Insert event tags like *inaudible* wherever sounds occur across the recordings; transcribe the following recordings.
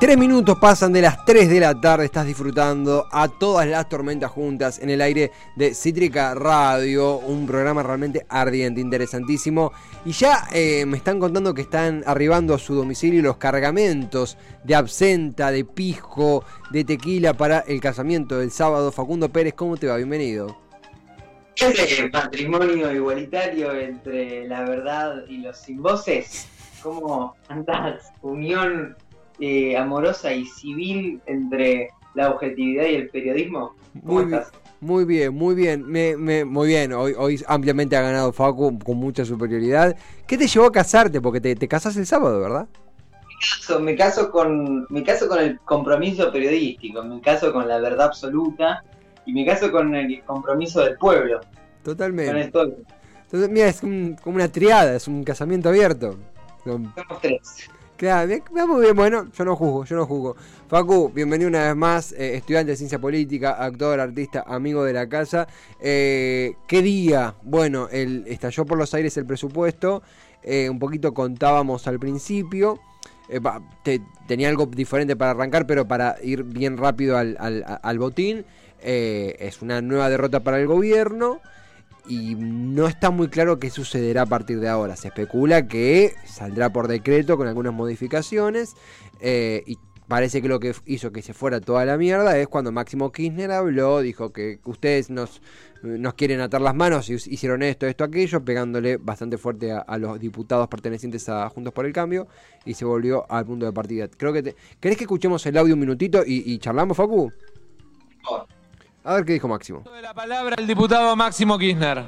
Tres minutos pasan de las 3 de la tarde, estás disfrutando a todas las tormentas juntas en el aire de Cítrica Radio, un programa realmente ardiente, interesantísimo. Y ya eh, me están contando que están arribando a su domicilio los cargamentos de absenta, de pisco, de tequila para el casamiento del sábado. Facundo Pérez, ¿cómo te va? Bienvenido. Ese matrimonio igualitario entre la verdad y los sin voces, ¿cómo andás? Unión eh, amorosa y civil entre la objetividad y el periodismo? Muy bien, muy bien, muy bien, me, me, muy bien. Hoy, hoy ampliamente ha ganado Facu con mucha superioridad. ¿Qué te llevó a casarte? Porque te, te casas el sábado, ¿verdad? Me caso, con, me caso con el compromiso periodístico, me caso con la verdad absoluta y me caso con el compromiso del pueblo. Totalmente. Entonces, mira, es como una triada, es un casamiento abierto. Somos tres. Claro, bien, bueno, yo no juzgo, yo no juzgo. Facu, bienvenido una vez más, eh, estudiante de ciencia política, actor, artista, amigo de la casa. Eh, ¿Qué día? Bueno, el, estalló por los aires el presupuesto, eh, un poquito contábamos al principio. tenía algo diferente para arrancar, pero para ir bien rápido al, al botín. es una nueva derrota para el gobierno y no está muy claro qué sucederá a partir de ahora. Se especula que saldrá por decreto con algunas modificaciones eh, y parece que lo que hizo que se fuera toda la mierda es cuando Máximo Kirchner habló, dijo que ustedes nos, nos quieren atar las manos y hicieron esto, esto, aquello, pegándole bastante fuerte a, los diputados pertenecientes a Juntos por el Cambio y se volvió al punto de partida. Creo que ¿Querés que escuchemos el audio un minutito y, charlamos, Facu? A ver qué dijo Máximo. De la palabra el diputado Máximo Kirchner.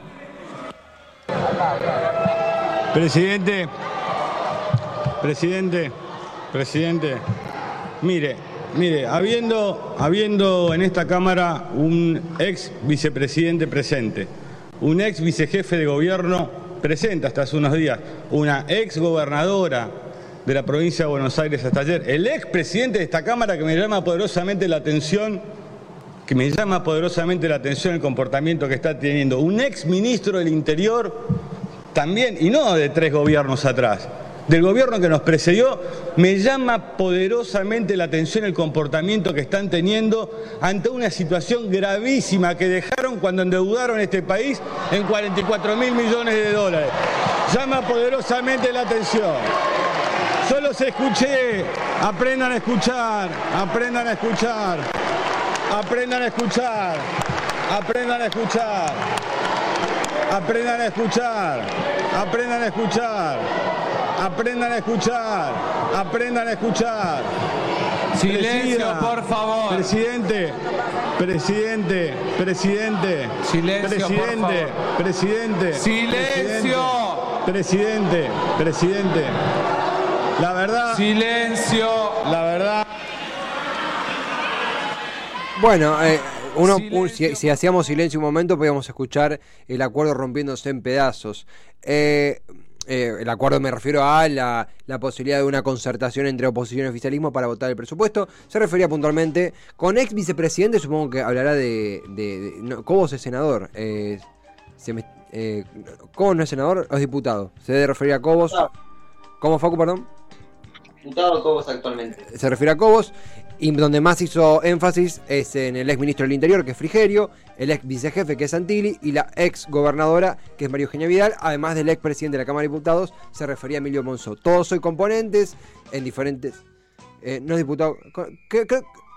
Presidente, presidente, presidente, mire, mire, habiendo, habiendo en esta Cámara un ex vicepresidente presente, un ex vicejefe de gobierno presente hasta hace unos días, una ex gobernadora de la provincia de Buenos Aires hasta ayer, el ex presidente de esta Cámara que me llama poderosamente la atención que me llama poderosamente la atención el comportamiento que está teniendo un ex ministro del Interior también, y no de tres gobiernos atrás, del gobierno que nos precedió, me llama poderosamente la atención el comportamiento que están teniendo ante una situación gravísima que dejaron cuando endeudaron este país en 44 mil millones de dólares. Llama poderosamente la atención. Solo se escuché, aprendan a escuchar, aprendan a escuchar. Aprendan a escuchar. Aprendan a escuchar. Aprendan a escuchar. Aprendan a escuchar. Aprendan a escuchar. Aprendan a escuchar. Silencio, por favor. Presidente, presidente, presidente. Silencio, presidente, presidente. Silencio. Presidente, presidente. La verdad. Silencio. La verdad. Bueno, eh, uno, si, hacíamos silencio un momento, podíamos escuchar el acuerdo rompiéndose en pedazos. Eh, eh, el acuerdo me refiero a la, posibilidad de una concertación entre oposición y oficialismo para votar el presupuesto. Se refería puntualmente con ex vicepresidente, supongo que hablará de. Cobos es senador. Cobos no es senador, es diputado. Se debe referir a Cobos. ¿Cómo, Facu, perdón? Diputado Cobos actualmente. Se refiere a Cobos. Y donde más hizo énfasis es en el ex ministro del Interior, que es Frigerio, el ex vicejefe, que es Santilli, y la ex gobernadora, que es María Eugenia Vidal, además del ex presidente de la Cámara de Diputados, se refería a Emilio Monzó. Todos soy componentes en diferentes. Eh, no es diputado.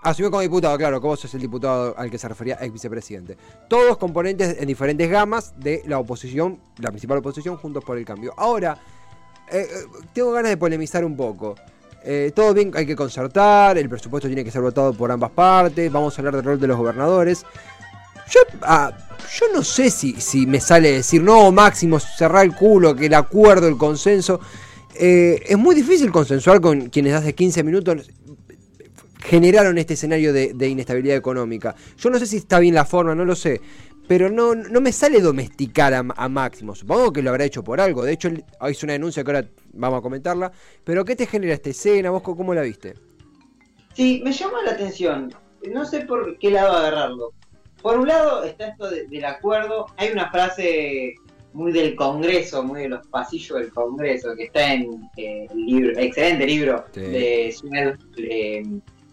asumió como diputado, claro, que vos es el diputado al que se refería ex vicepresidente. Todos componentes en diferentes gamas de la oposición, la principal oposición, juntos por el cambio. Ahora, eh, eh, tengo ganas de polemizar un poco. Eh, todo bien, hay que concertar, el presupuesto tiene que ser votado por ambas partes, vamos a hablar del rol de los gobernadores. Yo, ah, no sé si, me sale decir, no, Máximo, cerrar el culo, que el acuerdo, el consenso. Eh, es muy difícil consensuar con quienes hace 15 minutos generaron este escenario de inestabilidad económica. Yo no sé si está bien la forma, no lo sé. Pero no, no me sale domesticar a, a Máximo. Supongo que lo habrá hecho por algo. De hecho, él hizo una denuncia que ahora vamos a comentarla. Pero ¿qué te genera esta escena? ¿Vos cómo la viste? Sí, me llama la atención. No sé por qué lado agarrarlo. Por un lado está esto de- del acuerdo. Hay una frase muy del Congreso, muy de los pasillos del Congreso, que está en eh, el libro, excelente libro Sí. de Snell, eh,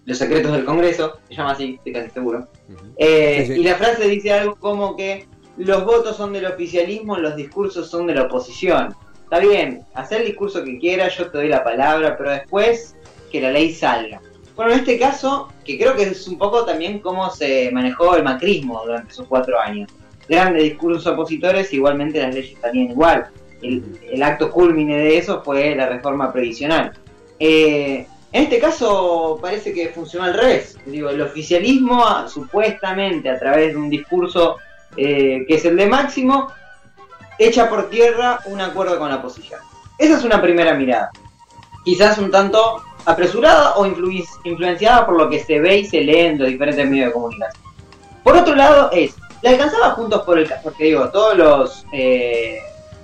Los secretos del Congreso, se llama así, estoy casi seguro. Eh, Sí, sí. Y la frase dice algo como que los votos son del oficialismo, los discursos son de la oposición. Está bien, hacer el discurso que quieras, yo te doy la palabra, pero después que la ley salga. Bueno, en este caso, que creo que es un poco también cómo se manejó el macrismo durante esos cuatro años. Grandes discursos opositores, igualmente las leyes salían igual. El, el acto culmine de eso fue la reforma previsional. Eh, en este caso parece que funcionó al revés. Digo, el oficialismo supuestamente a través de un discurso eh, que es el de Máximo, echa por tierra un acuerdo con la oposición. Esa es una primera mirada. Quizás un tanto apresurada o influ- influenciada por lo que se ve y se lee en los diferentes medios de comunicación. Por otro lado es, la alcanzaba juntos por el Ca- porque digo, todos los eh,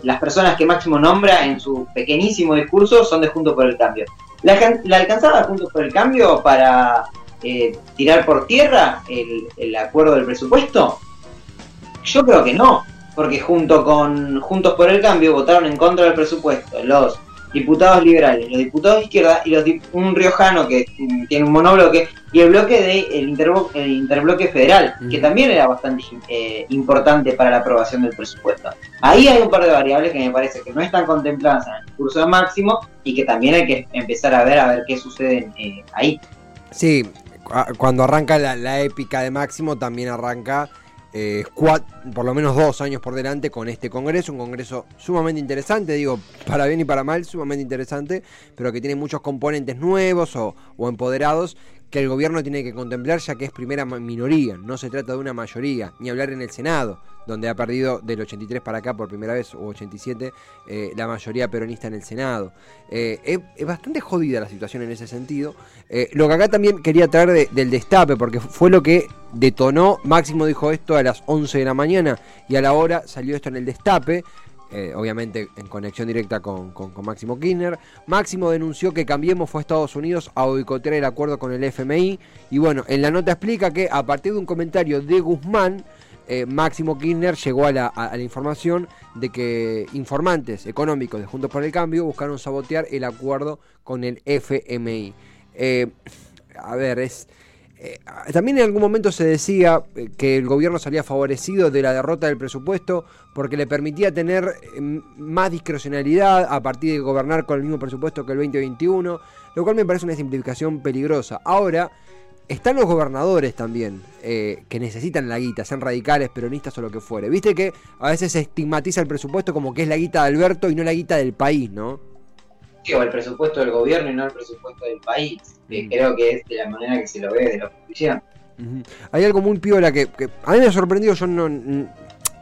las personas que Máximo nombra en su pequeñísimo discurso son de Juntos por el Cambio. ¿La, la alcanzaba Juntos por el Cambio para eh, tirar por tierra el, el acuerdo del presupuesto? Yo creo que no, porque junto con Juntos por el Cambio votaron en contra del presupuesto los diputados liberales, los diputados de izquierda y los dip- un riojano que mm, tiene un monobloque y el bloque de el, interbo- el interbloque federal, que también era bastante eh, importante para la aprobación del presupuesto. Ahí hay un par de variables que me parece que no están contempladas en el discurso de máximo y que también hay que empezar a ver a ver qué sucede eh, ahí. Sí, cu- cuando arranca la, la épica de Máximo, también arranca eh, por lo menos dos años por delante con este congreso, un congreso sumamente interesante, digo, para bien y para mal, sumamente interesante, pero que tiene muchos componentes nuevos o, o empoderados que el gobierno tiene que contemplar ya que es primera minoría, no se trata de una mayoría, ni hablar en el Senado, donde ha perdido del 83 para acá por primera vez, o 87, eh, la mayoría peronista en el Senado. Eh, es, bastante jodida la situación en ese sentido. Lo que acá también quería traer de- del destape, porque fue lo que detonó, Máximo dijo esto a las 11 de la mañana y a la hora salió esto en el destape. eh, obviamente en conexión directa con, con- Máximo Kirchner. Máximo denunció que Cambiemos fue a Estados Unidos a boicotear el acuerdo con el FMI. Y bueno, en la nota explica que a partir de un comentario de Guzmán, eh, Máximo Kirchner llegó a la, a- a la información de que informantes económicos de Juntos por el Cambio buscaron sabotear el acuerdo con el FMI. Eh, a ver, es... eh, también en algún momento se decía eh, que el gobierno salía favorecido de la derrota del presupuesto porque le permitía tener eh, más discrecionalidad a partir de gobernar con el mismo presupuesto que el 2021, lo cual me parece una simplificación peligrosa. Ahora, están los gobernadores también, que necesitan la guita, sean radicales, peronistas o lo que fuere. Viste que a veces se estigmatiza el presupuesto como que es la guita de Alberto y no la guita del país, ¿no? O el presupuesto del gobierno y no el presupuesto del país, que Mm. creo que es de la manera que se lo ve de la oposición. Hay algo muy piola que, que a mí me ha sorprendido, yo no...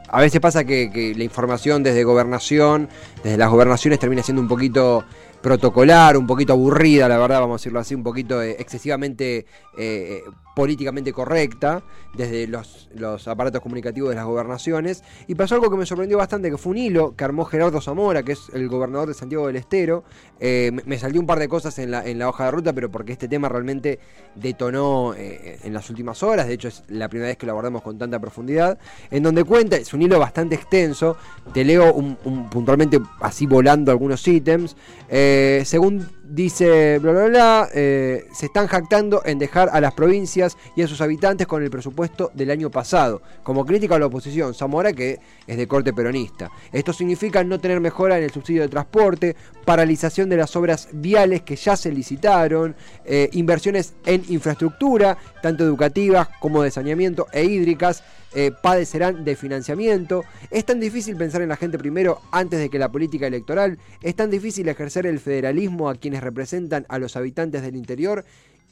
A veces pasa que, que la información desde gobernación, desde las gobernaciones termina siendo un poquito protocolar, un poquito aburrida, la verdad, vamos a decirlo así, un poquito eh, excesivamente eh, políticamente correcta desde los, aparatos comunicativos de las gobernaciones. Y pasó algo que me sorprendió bastante, que fue un hilo que armó Gerardo Zamora, que es el gobernador de Santiago del Estero. Eh, me, salió un par de cosas en la, hoja de ruta, pero porque este tema realmente detonó eh, en las últimas horas, de hecho es la primera vez que lo abordamos con tanta profundidad, en donde cuenta, es un hilo bastante extenso, te leo un, un- puntualmente así volando algunos ítems, eh, según dice bla bla bla, eh, se están jactando en dejar a las provincias y a sus habitantes con el presupuesto del año pasado, como crítica a la oposición, Zamora que es de corte peronista. Esto significa no tener mejora en el subsidio de transporte, paralización de las obras viales que ya se licitaron, eh, inversiones en infraestructura, tanto educativas como de saneamiento e hídricas, eh, padecerán de financiamiento. Es tan difícil pensar en la gente primero antes de que la política electoral. Es tan difícil ejercer el federalismo a quienes representan a los habitantes del interior.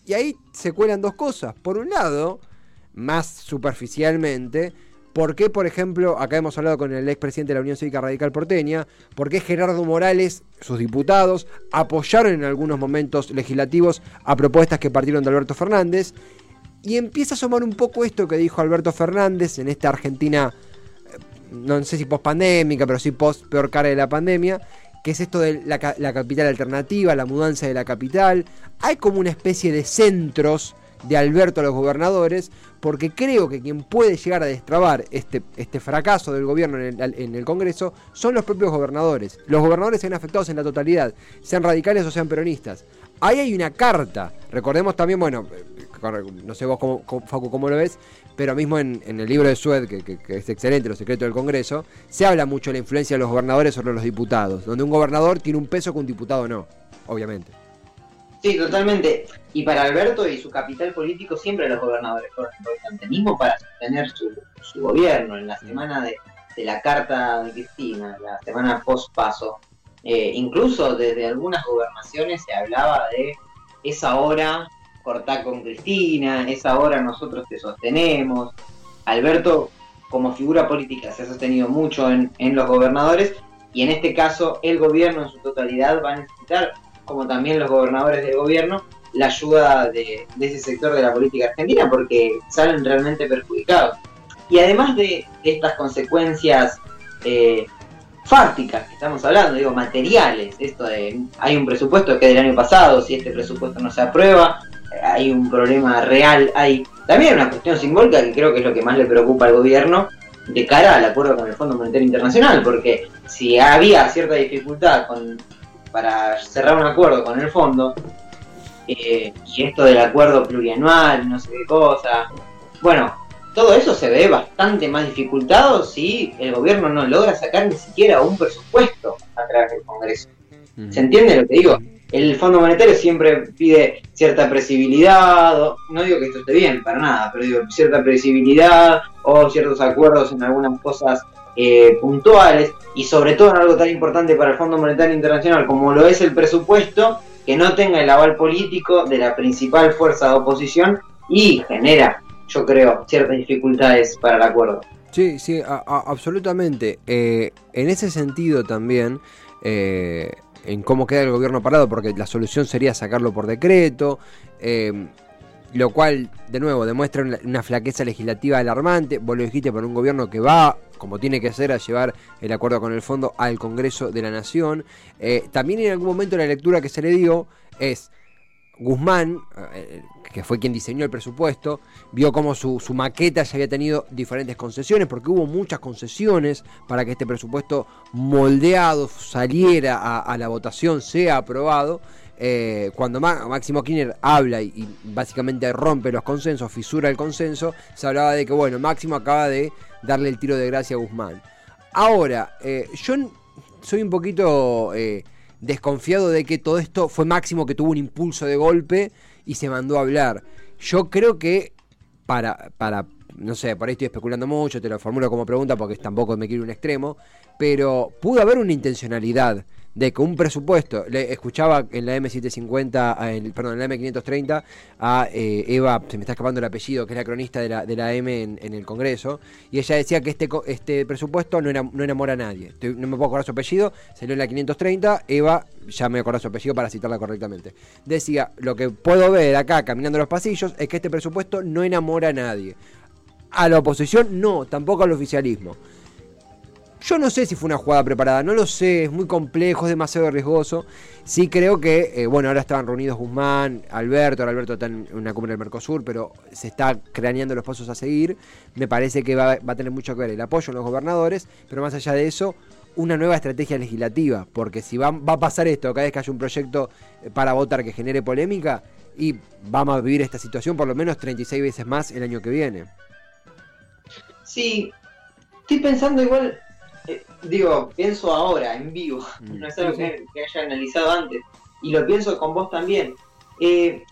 Y ahí se cuelan dos cosas. Por un lado, más superficialmente, ¿Por qué, por ejemplo, acá hemos hablado con el expresidente de la Unión Cívica Radical Porteña, por qué Gerardo Morales, sus diputados, apoyaron en algunos momentos legislativos a propuestas que partieron de Alberto Fernández? Y empieza a asomar un poco esto que dijo Alberto Fernández en esta Argentina, eh, no sé si post-pandémica, pero sí post peor cara de la pandemia, que es esto de la, ca- la capital alternativa, la mudanza de la capital. Hay como una especie de centros de Alberto a los gobernadores, porque creo que quien puede llegar a destrabar este, este fracaso del gobierno en el, en el Congreso son los propios gobernadores. Los gobernadores se ven afectados en la totalidad, sean radicales o sean peronistas. Ahí hay una carta. Recordemos también, bueno, no sé vos, cómo, cómo- Facu, cómo lo ves, pero mismo en, el libro de Sued, que, es excelente, Los secretos del Congreso, se habla mucho de la influencia de los gobernadores sobre los diputados, donde un gobernador tiene un peso que un diputado no, obviamente. Sí, totalmente. Y para Alberto y su capital político siempre los gobernadores fueron importantes, mismo para sostener su, gobierno en la semana de, de la carta de Cristina, la semana post-paso. Eh, incluso desde algunas gobernaciones se hablaba de esa hora cortar con Cristina, esa hora nosotros te sostenemos. Alberto como figura política se ha sostenido mucho en, en los gobernadores y en este caso el gobierno en su totalidad va a necesitar como también los gobernadores del gobierno, la ayuda de, ese sector de la política argentina porque salen realmente perjudicados. Y además de, estas consecuencias eh, fácticas que estamos hablando, digo, materiales, esto de hay un presupuesto que es del año pasado, si este presupuesto no se aprueba, hay un problema real, hay también una cuestión simbólica que creo que es lo que más le preocupa al gobierno de cara al acuerdo con el Fondo Monetario Internacional, porque si había cierta dificultad con para cerrar un acuerdo con el fondo, eh, y esto del acuerdo plurianual, no sé qué cosa, bueno, todo eso se ve bastante más dificultado si el gobierno no logra sacar ni siquiera un presupuesto a través del Congreso. ¿Se entiende lo que digo? El Fondo Monetario siempre pide cierta previsibilidad, no digo que esto esté bien, para nada, pero digo cierta previsibilidad o ciertos acuerdos en algunas cosas eh, puntuales y sobre todo en algo tan importante para el Fondo Monetario Internacional como lo es el presupuesto, que no tenga el aval político de la principal fuerza de oposición y genera, yo creo, ciertas dificultades para el acuerdo. Sí, sí, absolutamente. Eh, en ese sentido también, eh, en cómo queda el gobierno parado, porque la solución sería sacarlo por decreto, eh, lo cual, de nuevo, demuestra una, flaqueza legislativa alarmante. Vos lo dijiste por un gobierno que va, como tiene que ser, a llevar el acuerdo con el fondo al Congreso de la Nación. Eh, también en algún momento la lectura que se le dio es... Guzmán, eh, que fue quien diseñó el presupuesto, vio cómo su, su maqueta ya había tenido diferentes concesiones, porque hubo muchas concesiones para que este presupuesto moldeado saliera a, la votación, sea aprobado. Eh, cuando Máximo Kirchner habla y, básicamente rompe los consensos, fisura el consenso, se hablaba de que, bueno, Máximo acaba de darle el tiro de gracia a Guzmán. Ahora, eh, yo soy un poquito eh, desconfiado de que todo esto fue Máximo que tuvo un impulso de golpe y se mandó a hablar. Yo creo que para, para, no sé, por ahí estoy especulando mucho, te lo formulo como pregunta porque tampoco me quiero un extremo, pero pudo haber una intencionalidad de que un presupuesto, le escuchaba en la M750, a el- perdón, en la M530 a eh, Eva, se me está escapando el apellido, que es la cronista de la, de la M en, en el Congreso, y ella decía que este, este presupuesto no, era, no enamora a nadie. No me puedo acordar su apellido, salió en la 530, Eva, ya me acuerdo su apellido para citarla correctamente. Decía, lo que puedo ver acá caminando los pasillos es que este presupuesto no enamora a nadie. A la oposición no, tampoco al oficialismo. Yo no sé si fue una jugada preparada, no lo sé, es muy complejo, es demasiado riesgoso. Sí creo que, eh, bueno, ahora estaban reunidos Guzmán, Alberto, ahora Alberto está en una cumbre del Mercosur, pero se está craneando los pasos a seguir. Me parece que va, va a tener mucho que ver el apoyo en los gobernadores, pero más allá de eso, una nueva estrategia legislativa, porque si va, va a pasar esto, cada vez que haya un proyecto eh, para votar que genere polémica, y vamos a vivir esta situación por lo menos 36 veces más el año que viene. Sí, estoy pensando igual, eh, digo, pienso ahora, en vivo, Mm. *laughs* no es algo Sí, sí. que, que haya analizado antes, y lo pienso con vos también. Eh,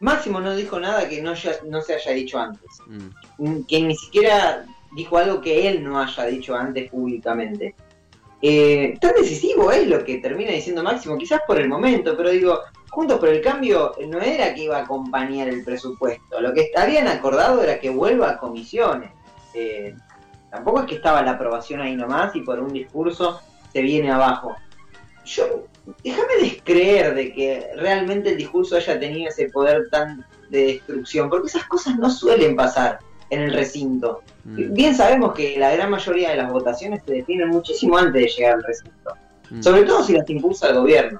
Máximo no dijo nada que no, ya- no se haya dicho antes, Mm. Mm, que ni siquiera dijo algo que él no haya dicho antes públicamente. Eh, tan decisivo es lo que termina diciendo Máximo, quizás por el momento, pero digo, Juntos por el Cambio no era que iba a acompañar el presupuesto, lo que habían acordado era que vuelva a comisiones. Eh, Tampoco es que estaba la aprobación ahí nomás y por un discurso se viene abajo. Yo, déjame descreer de que realmente el discurso haya tenido ese poder tan de destrucción, porque esas cosas no suelen pasar en el recinto. Mm. Bien sabemos que la gran mayoría de las votaciones se definen muchísimo antes de llegar al recinto, Mm. sobre todo si las impulsa el gobierno.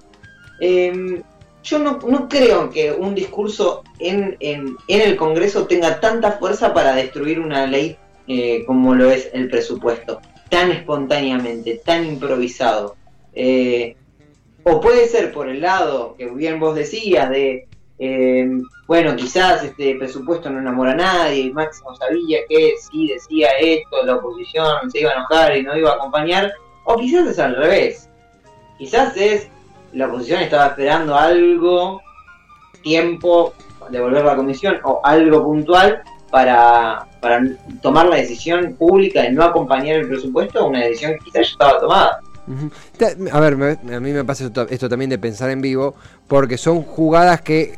Eh, yo no, no creo que un discurso en, en, en el Congreso tenga tanta fuerza para destruir una ley eh, como lo es el presupuesto, tan espontáneamente, tan improvisado. Eh, o puede ser por el lado que bien vos decías de, eh, bueno, quizás este presupuesto no enamora a nadie, y Máximo sabía que si decía esto, la oposición se iba a enojar y no iba a acompañar, o quizás es al revés. Quizás es la oposición estaba esperando algo, tiempo de volver a la comisión o algo puntual para, para tomar la decisión pública de no acompañar el presupuesto, una decisión que quizás ya estaba tomada. A ver, a mí me pasa esto, esto también de pensar en vivo, porque son jugadas que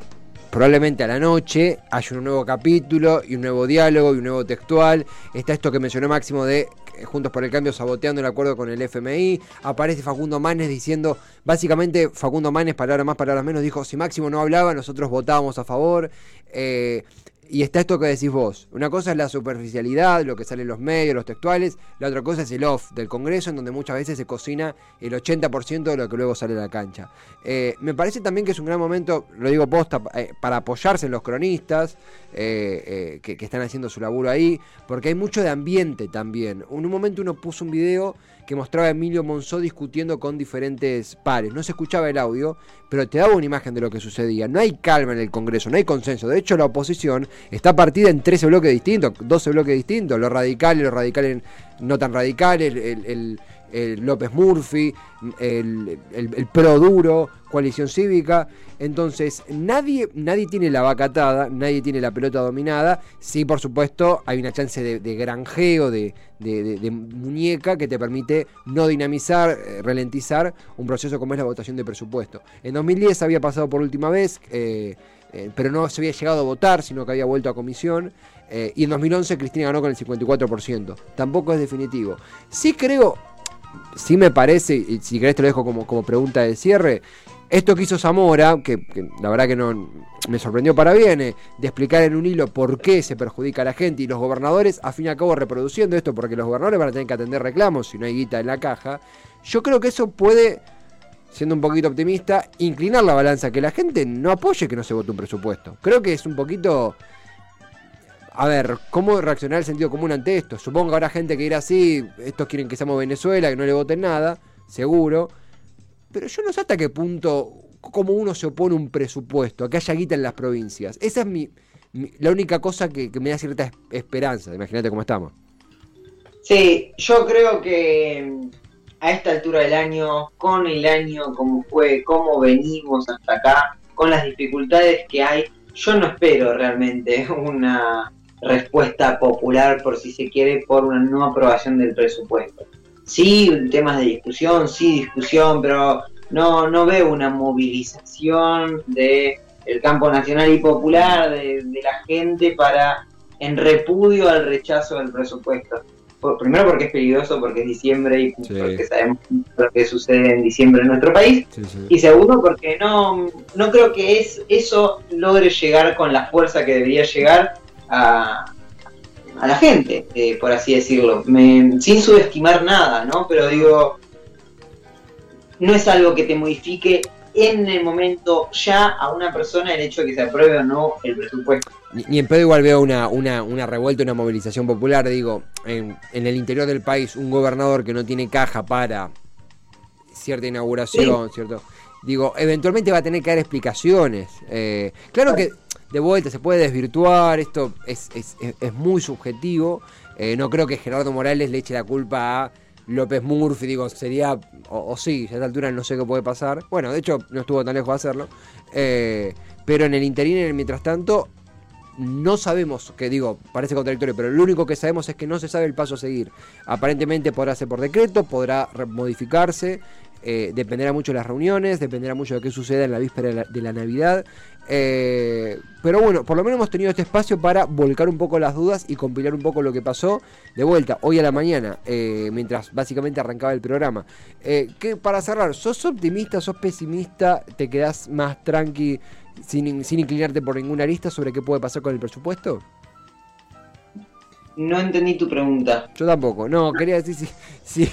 probablemente a la noche haya un nuevo capítulo y un nuevo diálogo y un nuevo textual. Está esto que mencionó Máximo de eh, Juntos por el Cambio saboteando el acuerdo con el FMI. Aparece Facundo Manes diciendo, básicamente Facundo Manes, palabras más, palabras menos, dijo, si Máximo no hablaba, nosotros votábamos a favor. Eh, y está esto que decís vos. Una cosa es la superficialidad, lo que sale en los medios, los textuales. La otra cosa es el off del Congreso, en donde muchas veces se cocina el 80% de lo que luego sale a la cancha. Eh, me parece también que es un gran momento, lo digo posta, eh, para apoyarse en los cronistas eh, que, que están haciendo su laburo ahí, porque hay mucho de ambiente también. En un momento uno puso un video que mostraba a Emilio Monzó discutiendo con diferentes pares. No se escuchaba el audio, pero te daba una imagen de lo que sucedía. No hay calma en el Congreso, no hay consenso. De hecho, la oposición está partida en 13 bloques distintos, 12 bloques distintos. Los radicales, los radicales no tan radicales, el, López Murphy, el, pro duro, coalición cívica. Entonces, nadie, nadie tiene la vaca atada, nadie tiene la pelota dominada. Sí, por supuesto, hay una chance de, granjeo, de- de muñeca que te permite no dinamizar, eh, ralentizar un proceso como es la votación de presupuesto. En 2010 había pasado por última vez, eh, eh, pero no se había llegado a votar, sino que había vuelto a comisión. eh, y en 2011 Cristina ganó con el 54%. Tampoco es definitivo. Sí creo, sí me parece, y si querés te lo dejo como, como pregunta de cierre, esto que hizo Zamora, que, la verdad que no me sorprendió para bien, eh, de explicar en un hilo por qué se perjudica a la gente y los gobernadores, a fin y a cabo reproduciendo esto, porque los gobernadores van a tener que atender reclamos si no hay guita en la caja, yo creo que eso puede, siendo un poquito optimista, inclinar la balanza, que la gente no apoye que no se vote un presupuesto. Creo que es un poquito... A ver, ¿cómo reaccionar el sentido común ante esto? Supongo que habrá gente que dirá así, estos quieren que seamos Venezuela, que no le voten nada, seguro. Pero yo no sé hasta qué punto, cómo uno se opone a un presupuesto, a que haya guita en las provincias. Esa es mi, la única cosa que, que me da cierta es- esperanza. Imagínate cómo estamos. Sí, yo creo que a esta altura del año, con el año como fue, cómo venimos hasta acá, con las dificultades que hay, yo no espero realmente una respuesta popular, por si se quiere, por una no aprobación del presupuesto. Sí, temas de discusión, sí, discusión, pero no, no veo una movilización de el campo nacional y popular, de, de la gente para en repudio al rechazo del presupuesto. Primero porque es peligroso, porque es diciembre y Sí. porque sabemos lo que sucede en diciembre en nuestro país. Sí, sí. Y segundo, porque no, no creo que es, eso logre llegar con la fuerza que debería llegar a, a la gente, eh, por así decirlo. Me- sin subestimar nada, ¿no? Pero digo, no es algo que te modifique en el momento ya a una persona el hecho de que se apruebe o no el presupuesto. Ni, ni en pedo igual veo una, una, una revuelta, una movilización popular. Digo, en, en el interior del país, un gobernador que no tiene caja para cierta inauguración, ¿cierto? Digo, eventualmente va a tener que dar explicaciones. Eh, claro que de vuelta se puede desvirtuar, esto es, es, es- es muy subjetivo. Eh, no creo que Gerardo Morales le eche la culpa a López Murphy, digo, sería, o, sí, a esta altura no sé qué puede pasar. Bueno, de hecho, no estuvo tan lejos de hacerlo. Eh, pero en el interín, en el mientras tanto, no sabemos, que digo, parece contradictorio, pero lo único que sabemos es que no se sabe el paso a seguir. Aparentemente podrá ser por decreto, podrá modificarse, eh, dependerá mucho de las reuniones, dependerá mucho de qué suceda en la víspera de la, de la Navidad. Eh, pero bueno, por lo menos hemos tenido este espacio para volcar un poco las dudas y compilar un poco lo que pasó de vuelta hoy a la mañana, eh, mientras básicamente arrancaba el programa. Que para cerrar, ¿sos optimista, sos pesimista? ¿Te quedás más tranqui sin, sin inclinarte por ninguna arista sobre qué puede pasar con el presupuesto? No entendí tu pregunta. Yo tampoco, no, quería decir si, si,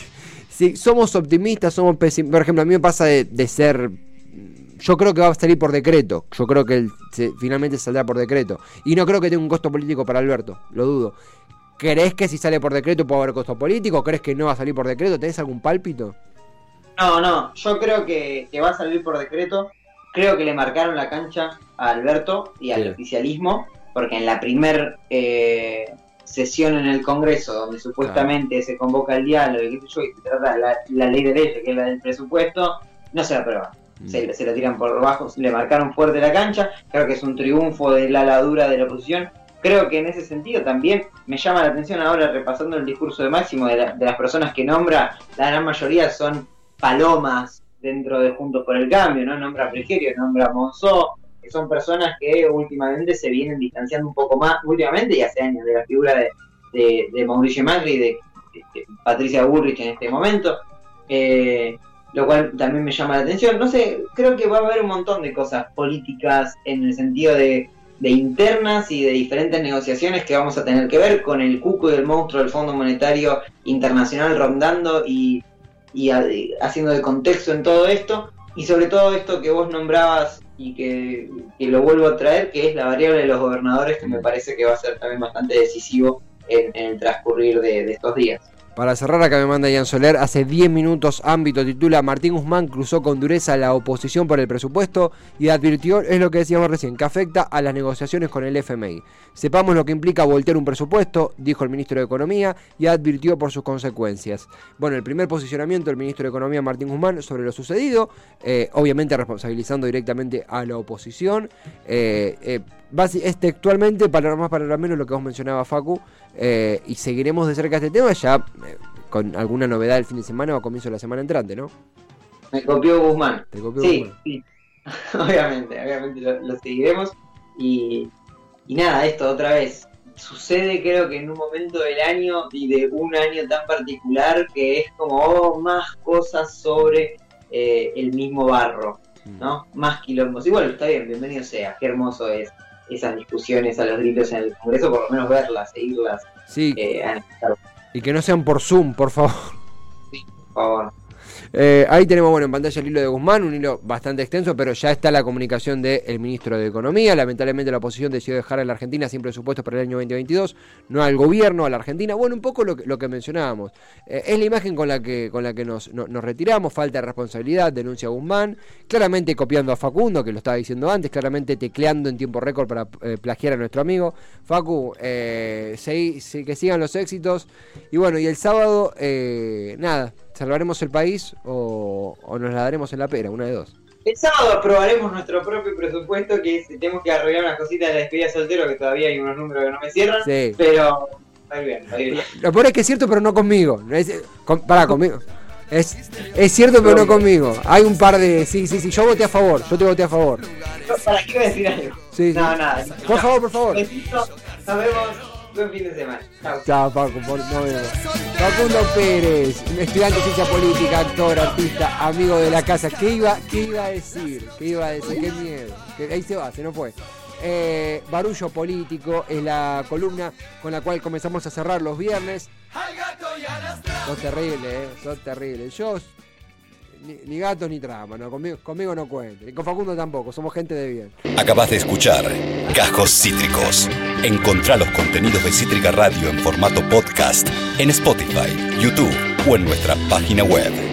si somos optimistas, somos pesimistas. Por ejemplo, a mí me pasa de, de ser yo creo que va a salir por decreto. Yo creo que se- finalmente saldrá por decreto. Y no creo que tenga un costo político para Alberto. Lo dudo. ¿Crees que si sale por decreto puede haber costo político? ¿Crees que no va a salir por decreto? ¿Tenés algún pálpito? No, no, yo creo que, que va a salir por decreto. Creo que le marcaron la cancha a Alberto y al Sí. oficialismo, porque en la primer eh, sesión en el Congreso, donde supuestamente se convoca el diálogo y yo, y se trata la, la ley de leyes, que es la del presupuesto, no se aprueba. Se, se la tiran por abajo, le marcaron fuerte la cancha, creo que es un triunfo de la ladura de la oposición. Creo que en ese sentido también me llama la atención ahora repasando el discurso de Máximo de, la- de las personas que nombra, la gran mayoría son palomas dentro de Juntos por el Cambio, ¿no? Nombra a Frigerio, nombra a Monzó, que son personas que últimamente se vienen distanciando un poco más, últimamente y hace años, de la figura de, de- de Mauricio Macri de, de Patricia Bullrich en este momento. Eh, lo cual también me llama la atención. No sé, creo que va a haber un montón de cosas políticas en el sentido de, de internas y de diferentes negociaciones que vamos a tener que ver con el cuco y el monstruo del Fondo Monetario Internacional rondando y, y haciendo de contexto en todo esto. Y sobre todo esto que vos nombrabas y que, que lo vuelvo a traer, que es la variable de los gobernadores, que me parece que va a ser también bastante decisivo en, en el transcurrir de- de estos días. Para cerrar, acá me manda Ian Soler. Hace 10 minutos, ámbito titula Martín Guzmán cruzó con dureza la oposición por el presupuesto y advirtió, es lo que decíamos recién, que afecta a las negociaciones con el FMI. Sepamos lo que implica voltear un presupuesto, dijo el ministro de Economía, y advirtió por sus consecuencias. Bueno, el primer posicionamiento del ministro de Economía, Martín Guzmán, sobre lo sucedido, eh, obviamente responsabilizando directamente a la oposición. Eh, eh, es textualmente, para más para menos, lo que vos mencionabas, Facu, eh, y seguiremos de cerca este tema ya con alguna novedad el fin de semana o a comienzo de la semana entrante, ¿no? Me copió Guzmán. Te copió Sí, Guzmán. sí. *laughs* obviamente, obviamente lo, lo seguiremos. Y, y nada, esto otra vez. Sucede creo que en un momento del año y de un año tan particular que es como oh, más cosas sobre eh, el mismo barro, ¿no? Más quilombos. Y bueno, está bien, bienvenido sea. Qué hermoso es esas discusiones a los gritos en el Congreso, por lo menos verlas, seguirlas, Sí, eh, y que no sean por Zoom, por favor. por favor. Eh, ahí tenemos bueno en pantalla el hilo de Guzmán, un hilo bastante extenso, pero ya está la comunicación del ministro de Economía. Lamentablemente la oposición decidió dejar a la Argentina sin presupuestos para el año 2022, no al gobierno, a la Argentina. Bueno, un poco lo que, lo que mencionábamos. Eh, es la imagen con la que, con la que nos, no- nos retiramos, falta de responsabilidad, denuncia Guzmán, claramente copiando a Facundo, que lo estaba diciendo antes, claramente tecleando en tiempo récord para eh, plagiar a nuestro amigo. Facu, eh, que sigan los éxitos. Y bueno, y el sábado, eh, nada, salvaremos el país o, o nos la daremos en la pera, una de dos. El sábado aprobaremos nuestro propio presupuesto, que es- tenemos que arreglar unas cositas de la despedida de soltero, que todavía hay unos números que no me cierran, Sí. pero ir bien, bien. Lo peor es que es cierto, pero no conmigo. Es- con- pará, conmigo. Es, es cierto, pero no conmigo. Hay un par de. Sí, sí, sí. Yo voté a favor. Yo te voté a favor. ¿Para qué voy a decir algo? Sí, sí. No, nada. Por favor, por favor. Nos vemos. Buen fin de semana. Chao. Chao, Paco. Por, no. Facundo Pérez, un estudiante de ciencia política, actor, artista, amigo de la casa. ¿Qué iba, qué iba a decir? ¿Qué iba a decir? Qué miedo. Que ahí se va, se nos fue. Eh, Barullo Político es la columna con la cual comenzamos a cerrar los viernes. Sos terrible, eh. Sos terrible. Yo, ni, ni gatos ni trama, no, conmigo, conmigo no cuenten. Y con Facundo tampoco, somos gente de bien. Acabas de escuchar Cajos Cítricos. Encontrá los contenidos de Cítrica Radio en formato podcast en Spotify, YouTube o en nuestra página web.